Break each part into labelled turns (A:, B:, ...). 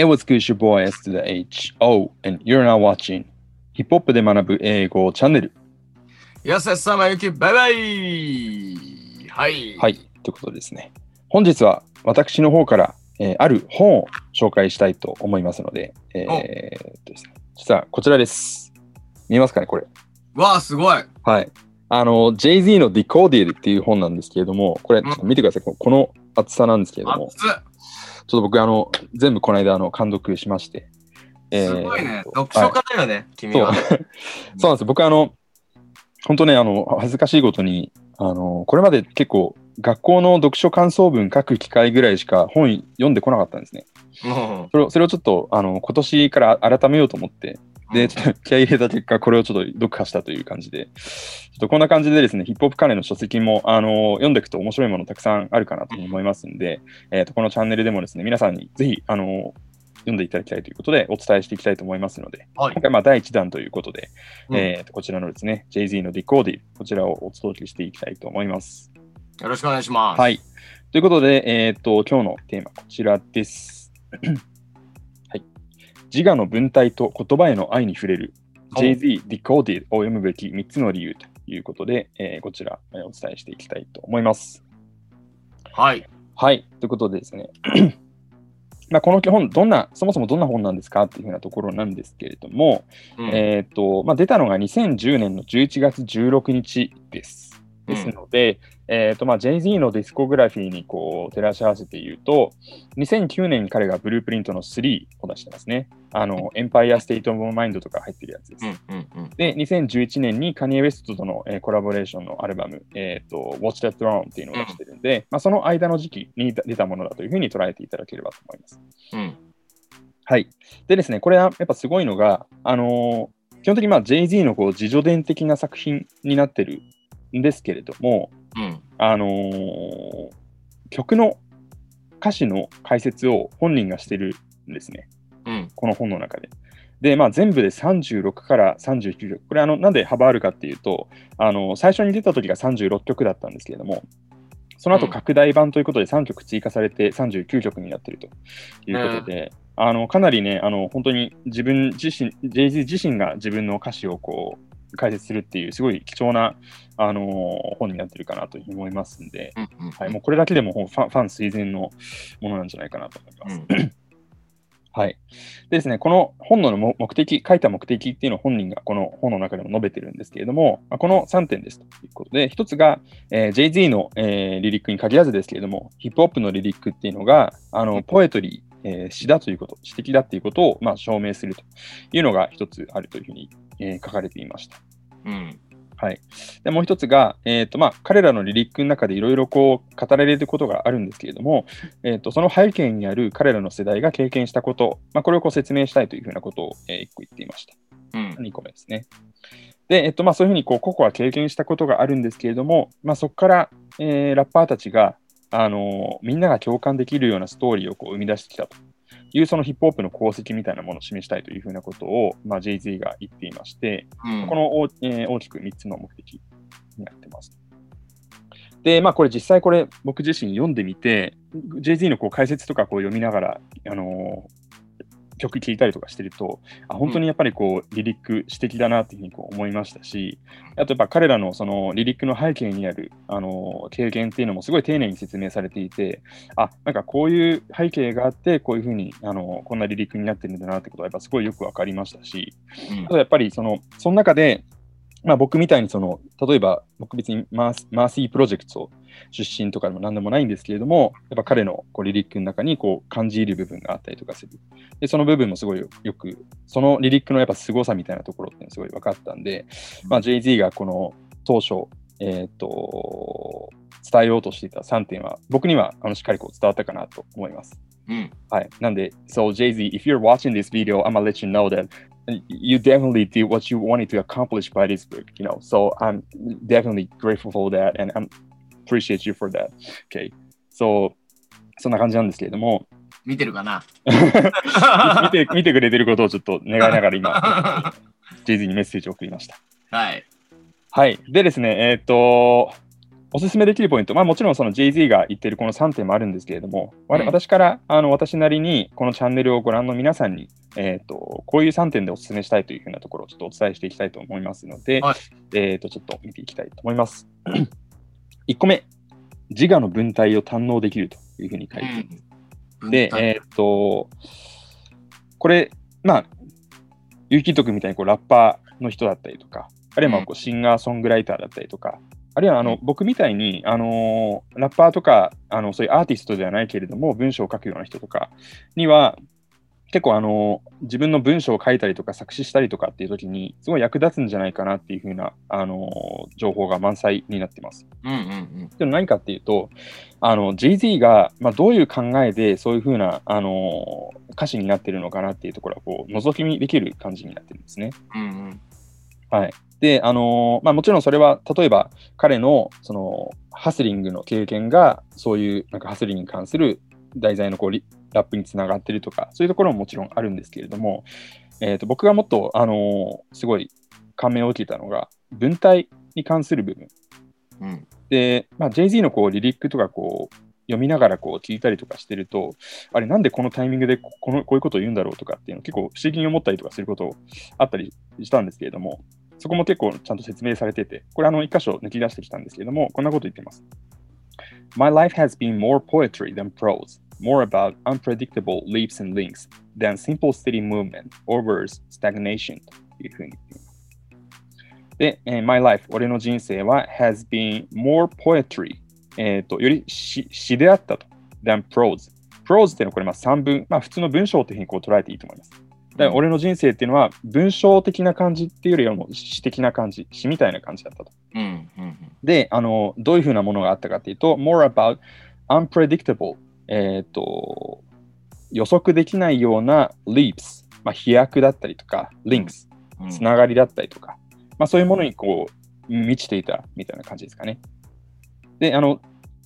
A: It was good, your boy S to the H. O, and you're now watching ヒップホップで学ぶ英語チャンネル。
B: やすやすさまゆき、バイバイはい。
A: はい、ということでですね。本日は私の方から、えーある本を紹介したいと思いますので、えー
B: お
A: っとですね、実はこちらです。見えますかね、これ。
B: わあ、すごい。
A: はい。あの、Jay-Z の Decoded っていう本なんですけれども、これ、見てください。ここの厚さなんですけれども、
B: 熱
A: ちょっと僕、あの、全部この間、あの、監読しまして。えー
B: すごいね。読書家だよね、君
A: そう
B: は。
A: そうなんです。僕、あの、本当ね、あの、恥ずかしいことに、あの、これまで結構、学校の読書感想文書く機会ぐらいしか本読んでこなかったんですね。
B: も
A: それをそれをちょっと、あの、今年から改めようと思って、
B: う
A: で、ちょっと気合い入れた結果、これをちょっと読破したという感じで、ちょっとこんな感じでですね、ヒップホップ関連の書籍も、あの、読んでいくと面白いものたくさんあるかなと思いますんで、えっ、と、このチャンネルでもですね、皆さんにぜひ、あの、読んでいただきたいということで、お伝えしていきたいと思いますので、
B: はい
A: 今。回、まあ、第1弾ということで、
B: うん
A: えーとこちらのですね、Jay-Z の Decoded、こちらをお届けしていきたいと思います。
B: よろしくお願いします。
A: はい。ということで、えっ、と、今日のテーマ、こちらです。はい。自我の文体と言葉への愛に触れる
B: お
A: Jay-Z Decoded を読むべき3つの理由ということで、えーこちら、えーお伝えしていきたいと思います。
B: はい。
A: はい。ということでですね、まあこの本、どんな、そもそもどんな本なんですかっていうふうなところなんですけれども、
B: うん
A: えっ、と、まあ、出たのが2010年の11月16日です。ですので、えっ、と、まあ、Jay-Z のディスコグラフィーにこう照らし合わせて言うと、2009年に彼が Blueprint の3を出してますね。あの、 Empire State of Mind とか入ってるやつです。
B: うんうんうん。
A: で、2011年にカニエ・ウェストとの、えーコラボレーションのアルバム、えっ、と、Watch the Throne っていうのを出してるんで、まあ、その間の時期に出たものだというふうに捉えていただければと思います。
B: うん。
A: はい。でですね、これはやっぱすごいのが、あのー基本的にまあ Jay-Z のこう自助伝的な作品になってるんですけれども、
B: うん。
A: あのー曲の歌詞の解説を本人がしてるんですね、
B: うん。
A: この本の中で。で、まあ、全部で36から39曲。これあの、なんで幅あるかっていうと、あの最初に出た時が36曲だったんですけれども、その後
B: うん
A: 拡大版ということで3曲追加されて39曲になってるということで、あのかなりね、あの本当に自分自身、Jay-Z 自身が自分の歌詞をこう解説するっていう、すごい貴重な、あの本になってるかなと思いますんで、
B: うんうん。
A: はい、もうこれだけでもファンファン垂涎のものなんじゃないかなと思います。はい。でですね、この本の目目的、書いた目的っていうのを本人がこの本の中でも述べてるんですけれども、まあこの3点ですということで、一つが、えー Jay-Z の、えーリリックに限らずですけれども、ヒップホップのリリックっていうのが、あのポエトリー、えー詩だということ、詩的だっていうことを、まあ、証明するというのが一つあるというふうに、えー書かれていました。
B: うん。
A: はい、でもう一つが、えーとまあ、彼らのリリックの中でいろいろこう語られることがあるんですけれども、えー、とその背景にある彼らの世代が経験したこと、まあ、これをこう説明したいというふうなことを、え1個言っていました。
B: うん。
A: 2個目ですね。で、えっとまあ、そういうふうにこう個々は経験したことがあるんですけれども、まあ、そこから、えーラッパーたちが、あのーみんなが共感できるようなストーリーをこう生み出してきたというそのヒップホップの功績みたいなものを示したいというふうなことを、まあ、Jay-Z が言っていまして、
B: うん
A: この大,、えー大きく3つの目的になってます。で、まあこれ実際これ僕自身読んでみて、Jay-Z のこう解説とかこう読みながら、あのー曲聴いたりとかしてると、あ本当にやっぱりこうリリック詩的だなっていうふうにこう思いましたし、あとやっぱ彼らのそのリリックの背景にある、あのー経験っていうのもすごい丁寧に説明されていて、あなんかこういう背景があって、こういうふうに、あのーこんなリリックになってるんだなってことはやっぱすごいよくわかりましたし、
B: うん。
A: あとやっぱりその、その中で、まあ、僕みたいにその、例えば僕別にマースマーシープロジェクト出身とかでも何でもないんですけれども、やっぱ彼のこうリリックの中にこう感じる部分があったりとかする。で、その部分もすごいよよく、そのリリックのやっぱ凄さみたいなところってすごい分かったんで、まあ、Jay-Z がこの当初、えっ、と、伝えようとしていた3点は、僕にはあのしっかりこう伝わったかなと思います。
B: うん。
A: はい。なんで、so Jay-Z, if you're watching this video, I'm gonna let you know that you definitely did what you wanted to accomplish by this book, you know. So I'm definitely grateful for that and I appreciate you for that. Okay. So そんな感じなんですけれども、
B: 見てるかな？
A: 見て見てくれてることをちょっと願いながら今、Jay-Z にメッセージを送りました。
B: はい。
A: はい。でですね、えっ、と、おすすめできるポイント、まあ、もちろんその Jay-Z が言ってるこの3点もあるんですけれども、
B: うん
A: 私からあの私なりにこのチャンネルをご覧の皆さんに、えー、とこういう3点でお勧めしたいというふうなところをちょっとお伝えしていきたいと思いますので、
B: はい
A: えー、とちょっと見ていきたいと思います。1個目、自我の文体を堪能できるというふうに書いています。
B: うん。
A: で、えーっと、これ、まあ、ゆうきとくんみたいにこうラッパーの人だったりとか、あるいはまあこうシンガーソングライターだったりとか、あるいはあの、
B: うん
A: 僕みたいに、あのーラッパーとかあのそういうアーティストではないけれども文章を書くような人とかには結構あのー自分の文章を書いたりとか作詞したりとかっていう時にすごい役立つんじゃないかなっていうふうな、あのー情報が満載になってます。
B: うんうん
A: でも何かっていうと、あの Jay-Z が、まあ、どういう考えでそういうふうな、あのー歌詞になってるのかなっていうところはこう覗き見できる感じになってるんですね。
B: うん。うんうん。
A: はい。で、あのーまあ、もちろんそれは例えば彼のそのハスリングの経験がそういうなんかハスリングに関する題材のこうリラップにつながってるとかそういうところももちろんあるんですけれども、えー、と僕がもっと、あのーすごい感銘を受けたのが文体に関する部分。
B: うん。
A: で、まあ、Jay-Z のこうリリックとかこう読みながらこう聞いたりとかしてると、あれ、なんでこのタイミングでここのこういうことを言うんだろうとかっていうの結構不思議に思ったりとかすることあったりしたんですけれども、そこも結構ちゃんと説明されてて、これあの一箇所抜き出してきたんですけれども、こんなこと言ってます。My life has been more poetry than prose, more about unpredictable leaps and links than simple steady movement or worse stagnation。で、えー My life、俺の人生は has been more poetry、えーと、より詩詩であったと。than prose。prose っていうのはこれまあ3文、まあ普通の文章というふうにこう捉えていいと思います。だから俺の人生っていうのは文章的な感じっていうよりはもう詩的な感じ、詩みたいな感じだったと。
B: うんうん
A: で、あの、どういうふうなものがあったかっていうと、more about unpredictable、えっ、と、予測できないような leaps、まあ、飛躍だったりとか、links、
B: うん。
A: つながりだったりとか、まあ、そういうものにこう満ちていたみたいな感じですかね。で、あの、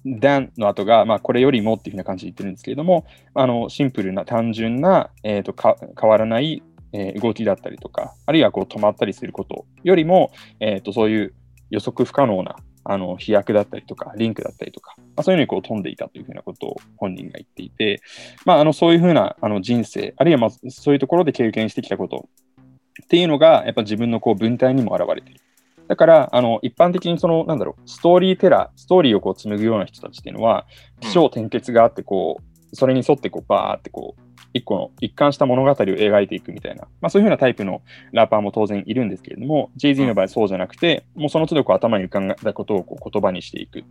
A: than の後が、まあ、これよりもっていうふうな感じで言ってるんですけれども、あのシンプルな単純な、えーとか変わらない、えー動きだったりとか、あるいはこう止まったりすることよりも、えー、とそういう予測不可能なあの飛躍だったりとか、リンクだったりとか、まあ、そういうのにこう飛んでいたというふうなことを本人が言っていて、まあ、あのそういうふうなあの人生、あるいはまあそういうところで経験してきたことっていうのが、やっぱ自分のこう文体にも現れている。だから、あの一般的にその、なんだろう、ストーリーテラー、ストーリーをこう紡ぐような人たちっていうのは、起承転結があって、こう、それに沿ってこう、バーってこう、一個の一貫した物語を描いていくみたいな、まあ、そういうふうなタイプのラッパーも当然いるんですけれども、Jay-Z の場合そうじゃなくて、もうその都度こう頭に浮かんだことをこう言葉にしていく。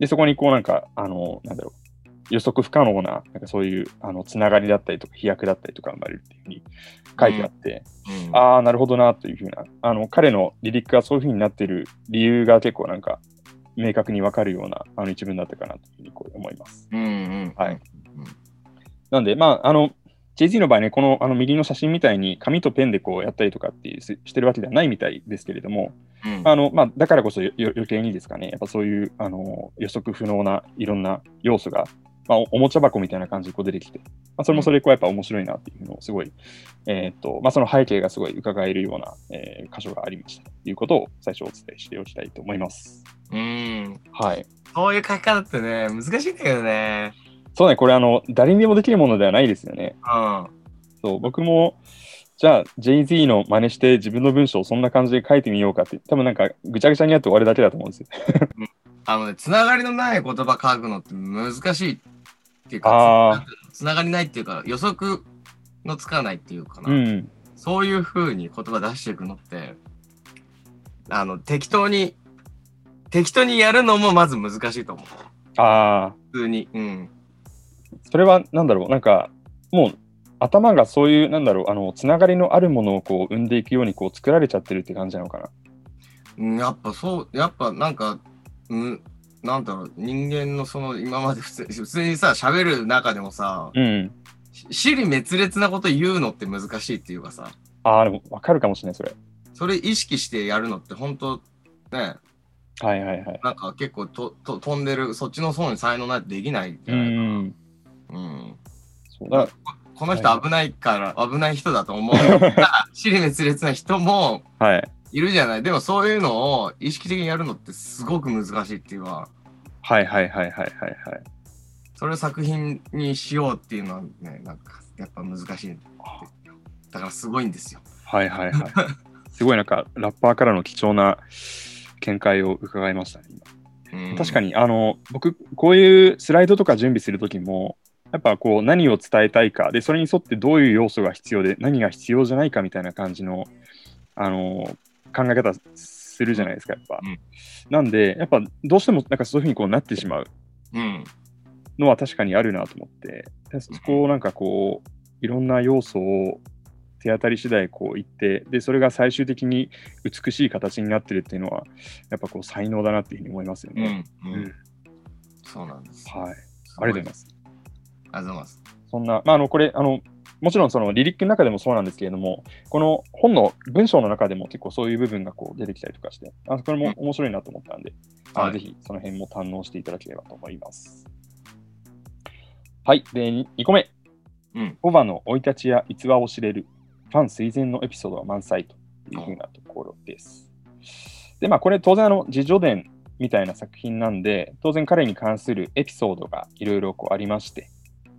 A: で、そこにこうなんか、あの、なんだろう、予測不可能な、なんかそういうあのつながりだったりとか、飛躍だったりとか生まれるっていうふうに書いてあって、
B: うん
A: ああ、なるほどなというふうな、あの彼のリリックがそういうふうになっている理由が結構なんか明確にわかるようなあの一文だったかなというふうにこう思います。
B: うんうん。
A: はい。なんで、まあ、あの、Jay-Z の場合ね、このあの右の写真みたいに紙とペンでこうやったりとかっていうすしてるわけではないみたいですけれども、
B: うん。
A: あのまあ、だからこそよ余計にですかね、やっぱそういうあの予測不能ないろんな要素が、まあ、おおもちゃ箱みたいな感じでこう出てきて、まあ、それもそれでこうやっぱ面白いなっていうのをすごい、えーっとまあ、その背景がすごい伺えるような、えー箇所がありましたということを最初お伝えしておきたいと思います。
B: うん。
A: はい。
B: そういう書き方ってね、難しいんだけどね。
A: そうね、これあの、誰にでもできるものではないですよね。
B: うん。
A: そう僕も、じゃあ Jay-Z の真似して自分の文章をそんな感じで書いてみようかって、多分なんかぐちゃぐちゃにやって終わるだけだと思うんですよ。
B: あのね、つながりのない言葉書くのって難しいっていう
A: あ
B: か、つながりないっていうか、予測のつかないっていうかな。
A: うん。
B: そういう風に言葉出していくのって、あの、適当に、適当にやるのもまず難しいと思う。
A: ああ、
B: 普通に。うん。
A: それはなんだろう、なんかもう頭がそういう、なんだろう、あの、つながりのあるものをこう生んでいくようにこう作られちゃってるって感じなのかな？
B: うんやっぱそう、やっぱなんか、うん、なんだろう、人間のその今まで普通 普通にさ、喋る中でもさ、
A: うん。
B: し私利滅裂なこと言うのって難しいっていうかさ、
A: ああ、でもわかるかもしれない、それ。
B: それ意識してやるのって本当ね、
A: はいはいはい。
B: なんか結構とと飛んでる、そっちの方に才能ないとできないんじ
A: う
B: ゃないかな。
A: ん。
B: うん。
A: そうだ
B: この人危ないから、危ない人だと思うような。私利滅裂な人も、
A: はい。
B: いるじゃない。でもそういうのを意識的にやるのってすごく難しいっていうか、
A: はいはいはいはいはいはい。
B: それを作品にしようっていうのはね、なんかやっぱ難しい。だからすごいんですよ。
A: はいはいはい。すごいなんか、ラッパーからの貴重な見解を伺いましたね。
B: うん
A: 確か。に、あの、僕、こういうスライドとか準備するときも、やっぱこう、何を伝えたいか、で、それに沿ってどういう要素が必要で、何が必要じゃないかみたいな感じの、あの、考え方するじゃないですか、やっぱ。
B: うん
A: なんで、やっぱ、どうしても、なんかそういうふうにこうなってしまう
B: うん。
A: のは確かにあるなと思って、でそこをなんかこう、いろんな要素を手当たり次第こう言って、で、それが最終的に美しい形になってるっていうのは、やっぱこう才能だなっていうふうに思いますよ
B: うん。
A: ね。
B: うん。
A: うん
B: そうなんです。
A: はい。ありがとうございます。
B: ありがとうございます。
A: そんな、まあ、あの、これ、あの、もちろんそのリリックの中でもそうなんですけれども、この本の文章の中でも結構そういう部分がこう出てきたりとかして、あこれも面白いなと思ったんで、あの
B: はい
A: ぜひその辺も堪能していただければと思います。はい。で、2個目。
B: うん
A: ボバの生い立ちや逸話を知れるファン垂涎のエピソードが満載というふうなところです。で、まあ、これ当然あの、自叙伝みたいな作品なんで、当然彼に関するエピソードがいろいろこうありまして、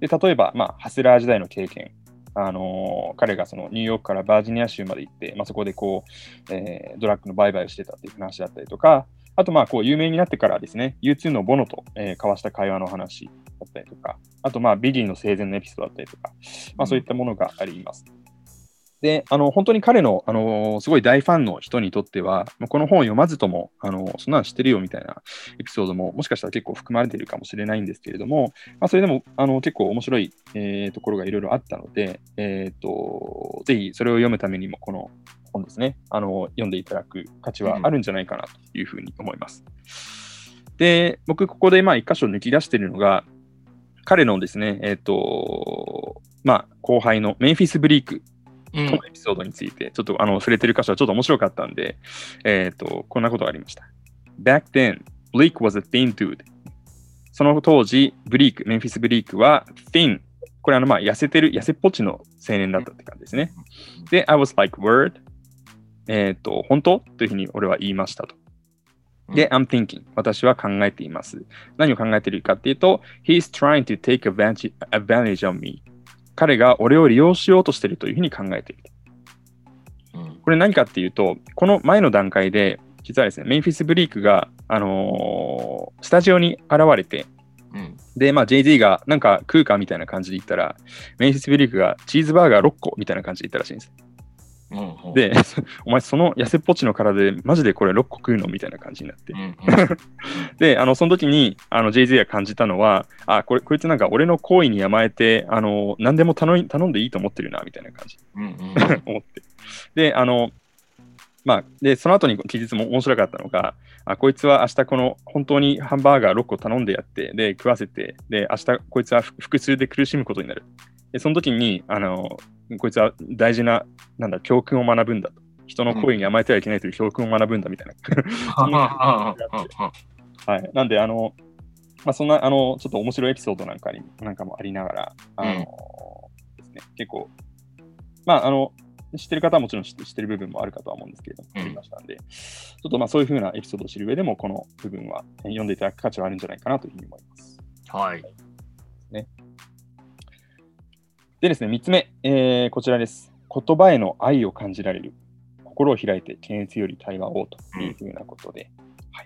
A: で例えば、まあ、ハスラー時代の経験、あのー彼がそのニューヨークからバージニア州まで行って、まあ、そこでこう、えードラッグの売買をしてたっていう話だったりとか、あと、まあ、こう、有名になってからですね、U2 のボノと、えー交わした会話の話だったりとか、あと、まあ、ビギーの生前のエピソードだったりとか、まあ、そういったものがあります。で、あの、本当に彼の、あの、すごい大ファンの人にとっては、この本を読まずとも、あの、そんなの知ってるよみたいなエピソードも、もしかしたら結構含まれているかもしれないんですけれども、まあ、それでも、あの、結構面白い、えーところがいろいろあったので、えっ、と、ぜひそれを読むためにも、この本ですね、あの、読んでいただく価値はあるんじゃないかなというふうに思います。で、僕、ここで、まあ、一箇所抜き出しているのが、彼のですね、えっ、と、まあ、後輩のメンフィス・ブリーク
B: うん
A: このエピソードについて、ちょっとあの触れてる箇所はちょっと面白かったんで、えっ、と、こんなことがありました。Back then, Bleak was a thin dude. その当時、ブリーク、メンフィス・ブリークは thin。これあの、まあ、痩せてる、痩せっぽちの青年だったって感じですね。で、I was like, word？えっ、と、本当？というふうに俺は言いましたと。で、I'm thinking. 私は考えています。何を考えているかっていうと、He's trying to take advantage, advantage of me. 彼が俺を利用しようとしているというふうに考えている。
B: うん
A: これ何かっていうと、この前の段階で、実はですね、メンフィス・ブリークが、あのースタジオに現れて、
B: うん
A: で、まあ、JZ がなんか食うかみたいな感じで言ったら、メンフィス・ブリークがチーズバーガー6個みたいな感じで言ったらしいんです。
B: うんうん
A: で、お前その痩せっぽちの体でマジでこれ6個食うのみたいな感じになって
B: う。ん
A: で、あの、その時に、あの、JZ が感じたのは、あ、これ、こいつなんか俺の行為に甘えて、あの、何でも頼んでいいと思ってるな、みたいな感じ。
B: うんうん
A: 思って。で、あの、まあ、で、その後に記述も面白かったのが、あこいつは明日この本当にハンバーガー6個頼んでやって、で、食わせて、で、明日こいつはふ腹痛で苦しむことになる。で、その時に、あの、こいつは大事な、なんだ、教訓を学ぶんだと。人の行為に甘えてはいけないという教訓を学ぶんだみたいな。はい。なんで、あの、まあ、そんな、あの、ちょっと面白いエピソードなんかに、なんかもありながら、あの、
B: うん
A: ですね、結構、まあ、あの、知ってる方はもちろん知ってる部分もあるかとは思うんですけれども、
B: うん
A: ありましたんで、ちょっとまあそういうふうなエピソードを知る上でも、この部分はえ読んでいただく価値はあるんじゃないかなというふうに思います。
B: はい。
A: でですね、3つ目、えーこちらです。言葉への愛を感じられる。心を開いて検閲より対話をというふうなことで、はい、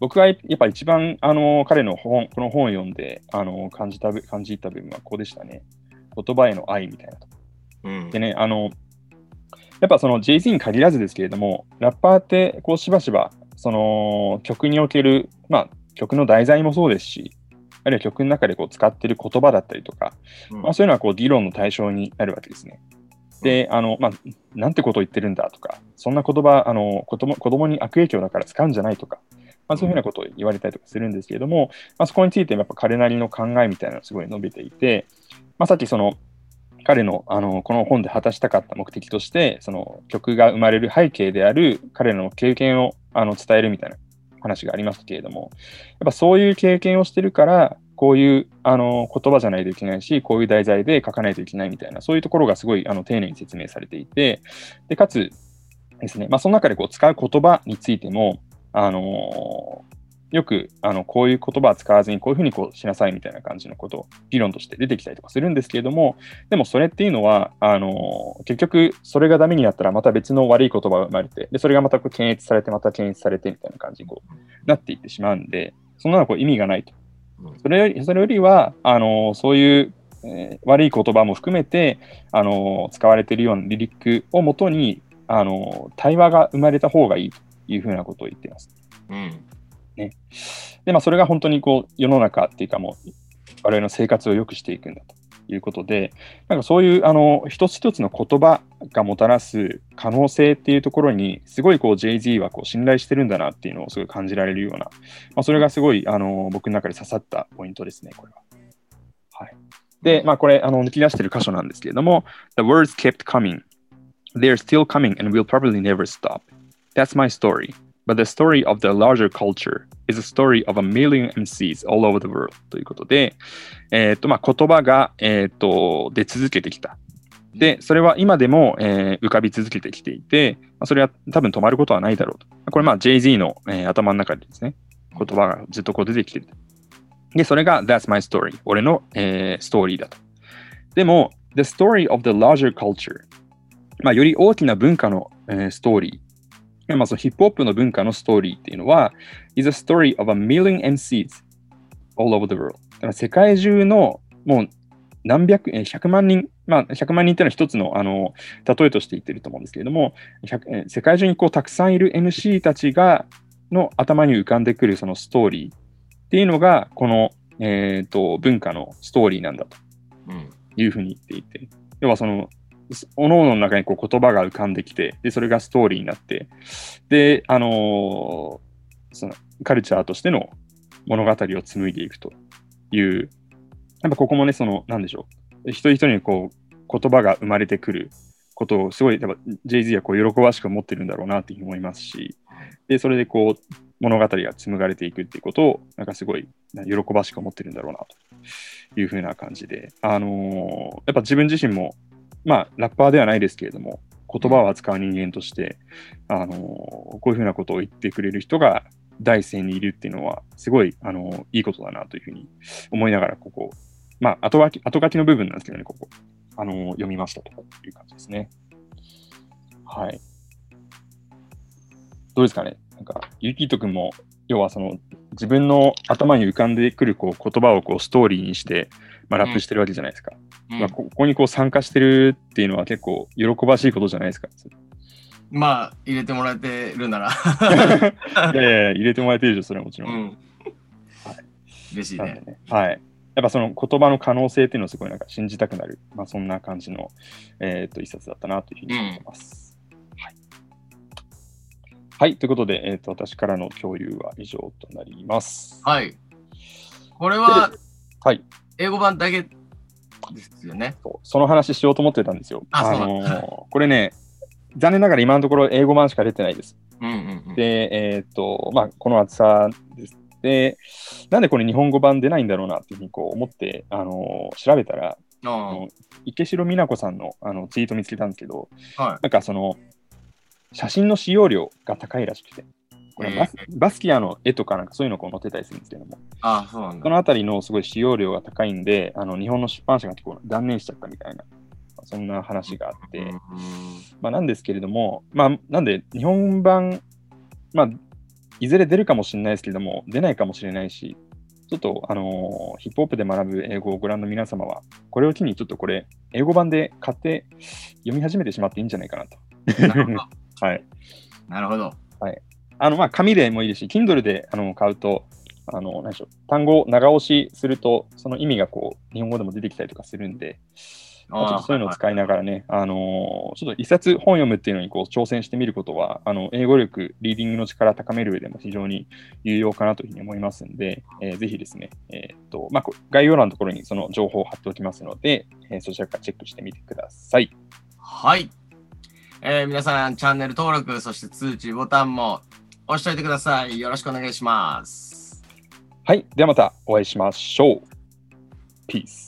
A: 僕がやっぱ一番あの彼の本この本を読んであの感じた部感じた部分はここでしたね。言葉への愛みたいなとこ
B: うん
A: でね、あの、やっぱその Jay-Z に限らずですけれども、ラッパーってこうしばしば、その曲における、まあ曲の題材もそうですし、あるいは曲の中でこう使っている言葉だったりとか、
B: うん。
A: まあ、そういうのはこう議論の対象になるわけですね。で、あの、まあ、なんてことを言ってるんだとか、そんな言葉、あの、子供子供に悪影響だから使うんじゃないとか、まあ、そういうふうなことを言われたりとかするんですけれども、まあ、そこについてやっぱ彼なりの考えみたいなのをすごい述べていて、まあ、さっきその、彼のあのこの本で果たしたかった目的として、その曲が生まれる背景である彼の経験をあの伝えるみたいな話がありましたけれども、やっぱそういう経験をしてるから、こういうあの言葉じゃないといけないし、こういう題材で書かないといけないみたいな、そういうところがすごいあの丁寧に説明されていて、でかつ、ですね。まあ、その中でこう使う言葉についても、あのよくあのこういう言葉は使わずにこういうふうにこうしなさいみたいな感じのことを議論として出てきたりとかするんですけれども、でもそれっていうのは、あの結局それがダメになったらまた別の悪い言葉が生まれて、でそれがまたこう検閲されて、また検閲されてみたいな感じにこうなっていってしまうんで、そんなのこう意味がないと。それよりそれよりは、あのそういうえー、悪い言葉も含めて、あの使われているようなリリックをもとに、あの対話が生まれた方がいいというふうなことを言っています。
B: うん
A: ね。で、まあ、それが本当にこう世の中っていうかもう、我々の生活を良くしていくんだということで、なんかそういうあの一つ一つの言葉がもたらす可能性っていうところに、すごいこう JZ はこう信頼してるんだなっていうのをすごい感じられるような、まあ、それがすごいあの僕の中で刺さったポイントですね、これは。はい、で、まあ、これあの抜き出してる箇所なんですけれども、The words kept coming. They're still coming and will probably never stop. That's my story. But the story of the larger culture is a story of a million MCs all over the world ということで、えーとまあ、言葉が、えーと、出続けてきた。で、それは今でも、えー、浮かび続けてきていて、まあ、それは多分止まることはないだろうと。これ、まあ、Jay-Z の、えー、頭の中でですね、言葉がずっとこう出てきてる。で、それが That's my story。俺の、えー、ストーリーだと。でも、The story of the larger culture。まあ、より大きな文化の、えー、ストーリー。まあ、そのヒップホップの文化のストーリーっていうのは、is a story of a million MCs all over the world。だから世界中のもう何百、100万人、まあ、100万人っていうのは一つのあの例えとして言ってると思うんですけれども、世界中にこうたくさんいる MC たちがの頭に浮かんでくるそのストーリーっていうのが、この、えーと、文化のストーリーなんだというふうに言っていて、要はそのおのおのの中にこう言葉が浮かんできて、で、それがストーリーになって、で、あのー、そのカルチャーとしての物語を紡いでいくという、やっぱここもね、その、なんでしょう、一人一人にこう言葉が生まれてくることをすごい、やっぱ Jay-Z はこう喜ばしく思ってるんだろうなっていうふうに思いますし、で、それでこう、物語が紡がれていくっていうことを、なんかすごい喜ばしく思ってるんだろうなというふうな感じで、あのー、やっぱ自分自身もまあ、ラッパーではないですけれども、言葉を扱う人間として、あのこういうふうなことを言ってくれる人が第一線にいるっていうのは、すごい、あのいいことだなというふうに思いながら、ここ、まあ、後書き後書きの部分なんですけどね、ここ、あの読みましたという感じですね。はい。どうですかね？なんか、ゆきとくんも、要はその、自分の頭に浮かんでくるこう言葉をこうストーリーにして、まあ、ラップしてるわけじゃないですか。うん、まあ、ここにこう参加してるっていうのは結構喜ばしいことじゃないですか。
B: まあ、入れてもらえてるなら
A: いやいや、入れてもらえてるでしょ、それはもちろん。うん、はい、
B: 嬉しいね、
A: ね、はい。やっぱその言葉の可能性っていうのをすごいなんか信じたくなる、まあ、そんな感じの、えー、と一冊だったなというふうに思います。うん、はい、はい。ということで、えーと、私からの共有は以上となります。
B: はい。これは、
A: はい。
B: 英語版だけですよね。
A: その話しようと思ってたんですよ。あ、あのー、これね、残念ながら今のところ英語版しか出てないです。
B: うんうんうん、
A: で、えっ、と、まあ、この厚さです。で、なんでこれ日本語版出ないんだろうなっていうふうにこう思って、あのー、調べたら、あの池城美奈子さんのあのツイート見つけたんですけど、はい、なんかその、写真の使用量が高いらしくて。これバスバスキアの絵とかなんかそういうのを載ってたりするんですけども、
B: あそうなんだ
A: そのあたりのすごい使用量が高いんで、あの日本の出版社が結構断念しちゃったみたいな、そんな話があって、まあ、なんですけれども、まあ、なんで日本版、まあ、いずれ出るかもしれないですけれども、出ないかもしれないし、ちょっと、あのー、ヒップホップで学ぶ英語をご覧の皆様は、これを機にちょっとこれ、英語版で買って読み始めてしまっていいんじゃないかなと。
B: なるほど。
A: はい。
B: なるほど。
A: はい。あの、まあ、紙でもいいですし、Kindle であの買うと、あの、何でしょう、単語を長押しすると、その意味がこう、日本語でも出てきたりとかするんで、まあ、ちょっとそういうのを使いながらね、あのちょっと一冊本読むっていうのにこう挑戦してみることは、あの英語力、リーディングの力を高める上でも非常に有用かなというふうに思いますんで、えー、ぜひですね、えー、っとまあ、概要欄のところにその情報を貼っておきますので、えー、そちらからチェックしてみてください。
B: はい。えー、皆さん、チャンネル登録、そして通知ボタンも押しておいてください。よろしくお願いします。
A: はい。ではまたお会いしましょう。Peace.